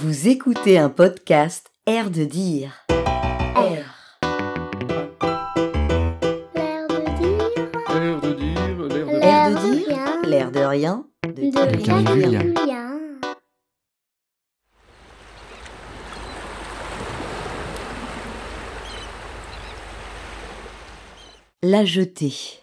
Vous écoutez un podcast Air de dire. Air. L'air de dire. L'air de dire, l'air de L'air Air de de dire. rien. L'air de rien. De De. Julien. La jetée.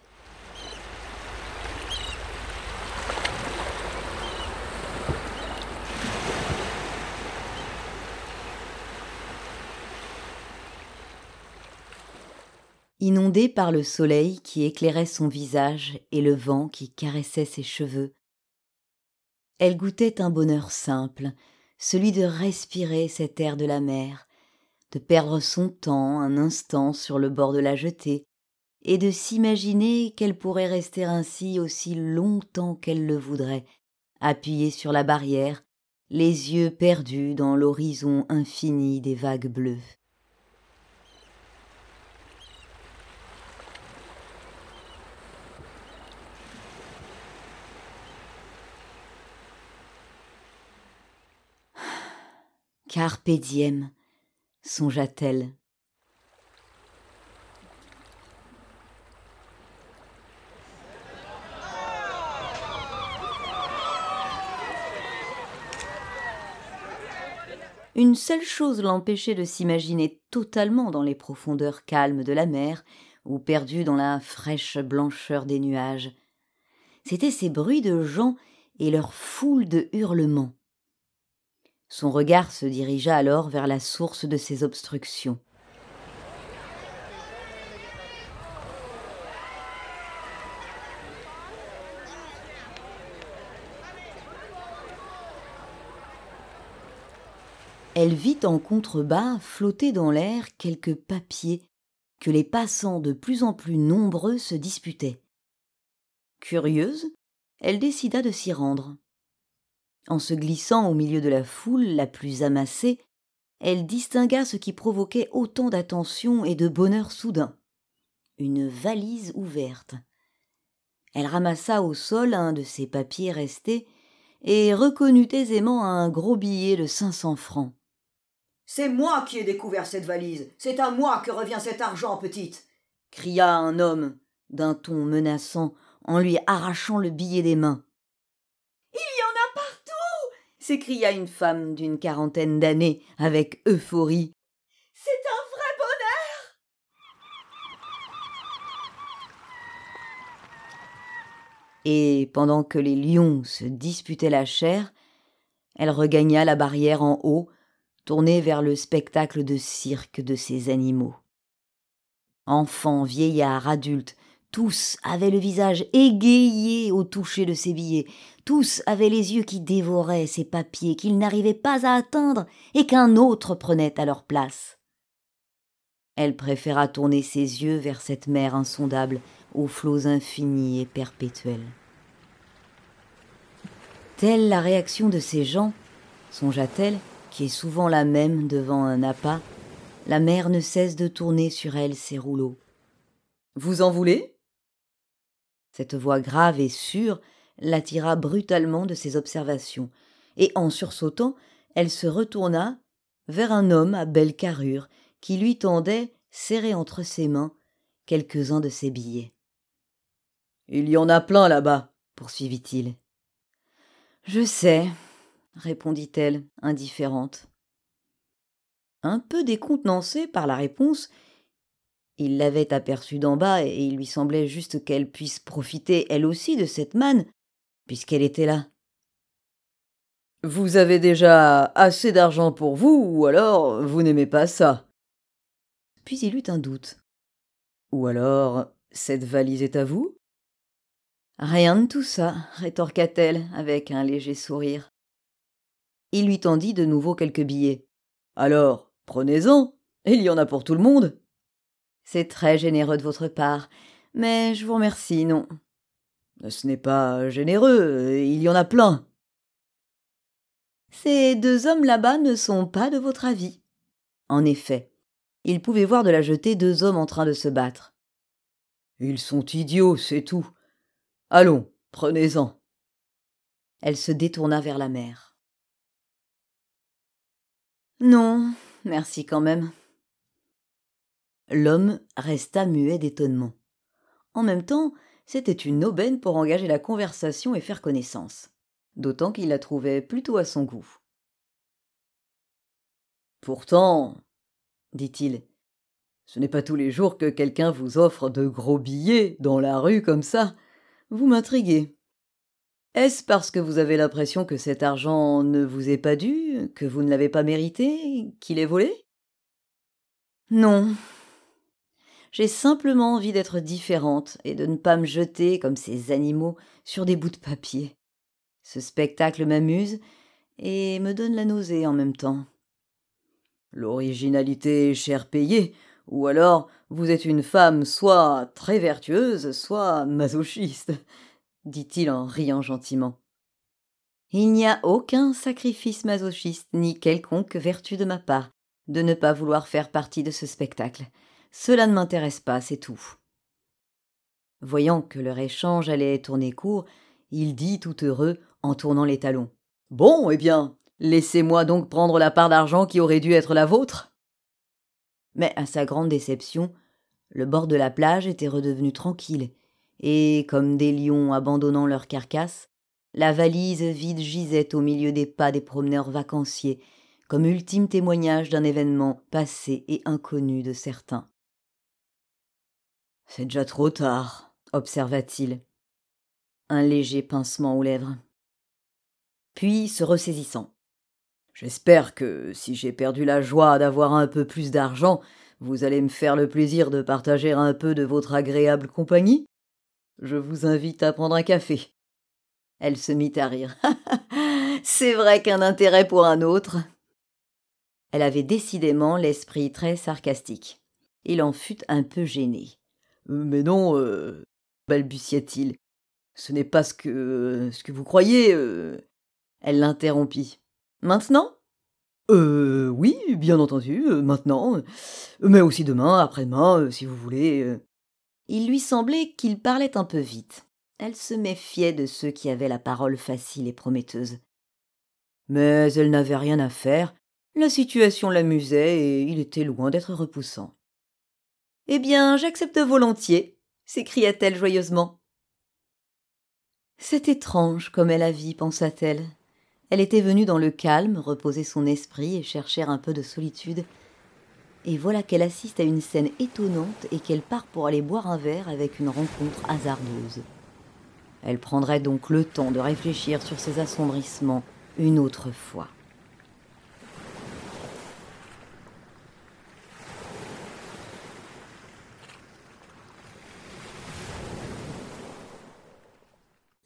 Inondée par le soleil qui éclairait son visage et le vent qui caressait ses cheveux, elle goûtait un bonheur simple, celui de respirer cet air de la mer, de perdre son temps un instant sur le bord de la jetée, et de s'imaginer qu'elle pourrait rester ainsi aussi longtemps qu'elle le voudrait, appuyée sur la barrière, les yeux perdus dans l'horizon infini des vagues bleues. Carpe diem, songea-t-elle. Une seule chose l'empêchait de s'imaginer totalement dans les profondeurs calmes de la mer ou perdue dans la fraîche blancheur des nuages. C'étaient ces bruits de gens et leur foule de hurlements. Son regard se dirigea alors vers la source de ces obstructions. Elle vit en contrebas flotter dans l'air quelques papiers que les passants de plus en plus nombreux se disputaient. Curieuse, elle décida de s'y rendre. En se glissant au milieu de la foule la plus amassée, elle distingua ce qui provoquait autant d'attention et de bonheur soudain. Une valise ouverte. Elle ramassa au sol un de ces papiers restés et reconnut aisément un gros billet de cinq cents francs. C'est moi qui ai découvert cette valise. C'est à moi que revient cet argent, petite. cria un homme d'un ton menaçant en lui arrachant le billet des mains. Il y en a partout s'écria une femme d'une quarantaine d'années avec euphorie. C'est un vrai bonheur Et pendant que les lions se disputaient la chair, elle regagna la barrière en haut, tournée vers le spectacle de cirque de ces animaux. Enfants, vieillards, adultes, tous avaient le visage égayé au toucher de ces billets, tous avaient les yeux qui dévoraient ces papiers qu'ils n'arrivaient pas à atteindre et qu'un autre prenait à leur place. Elle préféra tourner ses yeux vers cette mer insondable aux flots infinis et perpétuels. Telle la réaction de ces gens, songea-t-elle, qui est souvent la même devant un appât, la mer ne cesse de tourner sur elle ses rouleaux. Vous en voulez? Cette voix grave et sûre l'attira brutalement de ses observations, et en sursautant, elle se retourna vers un homme à belle carrure qui lui tendait, serré entre ses mains, quelques-uns de ses billets. Il y en a plein là-bas, poursuivit-il. Je sais, répondit-elle, indifférente. Un peu décontenancée par la réponse, il l'avait aperçue d'en bas et il lui semblait juste qu'elle puisse profiter elle aussi de cette manne, puisqu'elle était là. Vous avez déjà assez d'argent pour vous, ou alors vous n'aimez pas ça. Puis il eut un doute. Ou alors cette valise est à vous? Rien de tout ça, rétorqua-t-elle avec un léger sourire. Il lui tendit de nouveau quelques billets. Alors, prenez-en, il y en a pour tout le monde. C'est très généreux de votre part, mais je vous remercie, non. Ce n'est pas généreux, il y en a plein. Ces deux hommes là-bas ne sont pas de votre avis. En effet, il pouvait voir de la jetée deux hommes en train de se battre. Ils sont idiots, c'est tout. Allons, prenez-en. Elle se détourna vers la mer. Non, merci quand même. L'homme resta muet d'étonnement. En même temps, c'était une aubaine pour engager la conversation et faire connaissance, d'autant qu'il la trouvait plutôt à son goût. Pourtant, dit-il, ce n'est pas tous les jours que quelqu'un vous offre de gros billets dans la rue comme ça. Vous m'intriguez. Est-ce parce que vous avez l'impression que cet argent ne vous est pas dû, que vous ne l'avez pas mérité, qu'il est volé? Non. J'ai simplement envie d'être différente et de ne pas me jeter, comme ces animaux, sur des bouts de papier. Ce spectacle m'amuse et me donne la nausée en même temps. L'originalité est cher payée, ou alors vous êtes une femme soit très vertueuse, soit masochiste, dit-il en riant gentiment. Il n'y a aucun sacrifice masochiste ni quelconque vertu de ma part de ne pas vouloir faire partie de ce spectacle. Cela ne m'intéresse pas, c'est tout. Voyant que leur échange allait tourner court, il dit tout heureux en tournant les talons. Bon, eh bien, laissez-moi donc prendre la part d'argent qui aurait dû être la vôtre. Mais à sa grande déception, le bord de la plage était redevenu tranquille, et, comme des lions abandonnant leur carcasse, la valise vide gisait au milieu des pas des promeneurs vacanciers, comme ultime témoignage d'un événement passé et inconnu de certains. C'est déjà trop tard, observa-t-il. Un léger pincement aux lèvres. Puis, se ressaisissant. J'espère que si j'ai perdu la joie d'avoir un peu plus d'argent, vous allez me faire le plaisir de partager un peu de votre agréable compagnie. Je vous invite à prendre un café. Elle se mit à rire. C'est vrai qu'un intérêt pour un autre. Elle avait décidément l'esprit très sarcastique. Il en fut un peu gêné. Mais non, euh, balbutia-t-il. Ce n'est pas ce que ce que vous croyez. Euh. Elle l'interrompit. Maintenant? Euh, oui, bien entendu, euh, maintenant. Mais aussi demain, après-demain, si vous voulez. Il lui semblait qu'il parlait un peu vite. Elle se méfiait de ceux qui avaient la parole facile et prometteuse. Mais elle n'avait rien à faire. La situation l'amusait et il était loin d'être repoussant. Eh bien, j'accepte volontiers, s'écria-t-elle joyeusement. C'est étrange comme est la vie, pensa-t-elle. Elle était venue dans le calme, reposer son esprit et chercher un peu de solitude. Et voilà qu'elle assiste à une scène étonnante et qu'elle part pour aller boire un verre avec une rencontre hasardeuse. Elle prendrait donc le temps de réfléchir sur ses assombrissements une autre fois.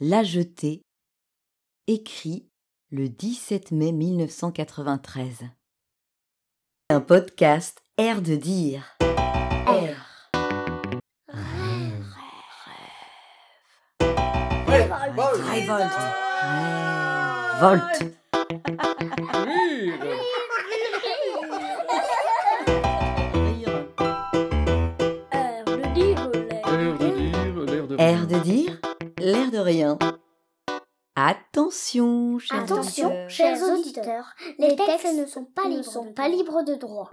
La jetée, écrit le 17 mai 1993. Un podcast Air de dire. Air. Rêve. Rêve. Révolte. Air de dire, de Air de dire, l'air de rien. Attention, chers Attention, auditeurs. chers auditeurs, les textes ne sont pas libres de droit.